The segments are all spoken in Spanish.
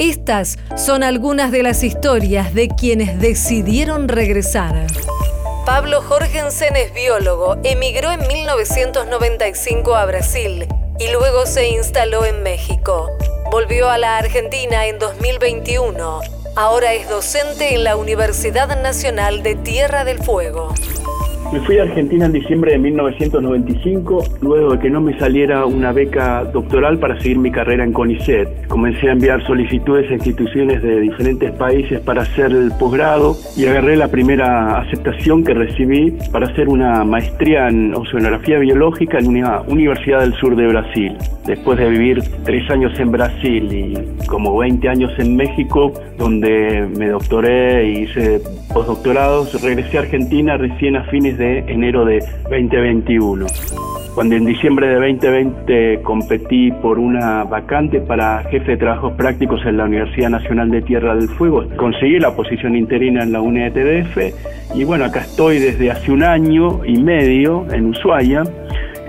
Estas son algunas de las historias de quienes decidieron regresar. Pablo Jorgensen es biólogo, emigró en 1995 a Brasil y luego se instaló en México. Volvió a la Argentina en 2021. Ahora es docente en la Universidad Nacional de Tierra del Fuego. Me fui a Argentina en diciembre de 1995, luego de que no me saliera una beca doctoral para seguir mi carrera en CONICET. Comencé a enviar solicitudes a instituciones de diferentes países para hacer el posgrado y agarré la primera aceptación que recibí para hacer una maestría en oceanografía biológica en una universidad del sur de Brasil. Después de vivir tres años en Brasil y como 20 años en México, donde me doctoré y hice postdoctorados, regresé a Argentina recién a fines de enero de 2021. Cuando en diciembre de 2020 competí por una vacante para jefe de trabajos prácticos en la Universidad Nacional de Tierra del Fuego, conseguí la posición interina en la UNETDF y bueno, acá estoy desde hace un año y medio en Ushuaia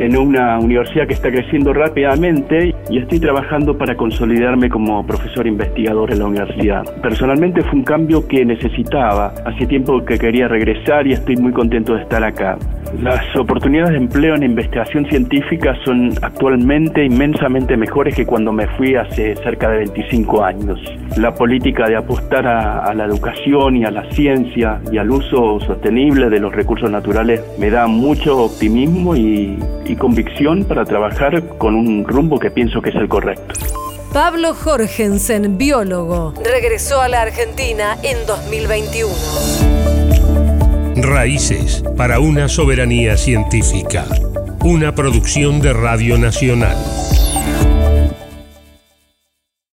en una universidad que está creciendo rápidamente y estoy trabajando para consolidarme como profesor investigador en la universidad. Personalmente fue un cambio que necesitaba. Hace tiempo que quería regresar y estoy muy contento de estar acá. Las oportunidades de empleo en investigación científica son actualmente inmensamente mejores que cuando me fui hace cerca de 25 años. La política de apostar a, la educación y a la ciencia y al uso sostenible de los recursos naturales me da mucho optimismo y, y convicción para trabajar con un rumbo que pienso que es el correcto. Pablo Jorgensen, biólogo, regresó a la Argentina en 2021. Raíces para una soberanía científica. Una producción de Radio Nacional.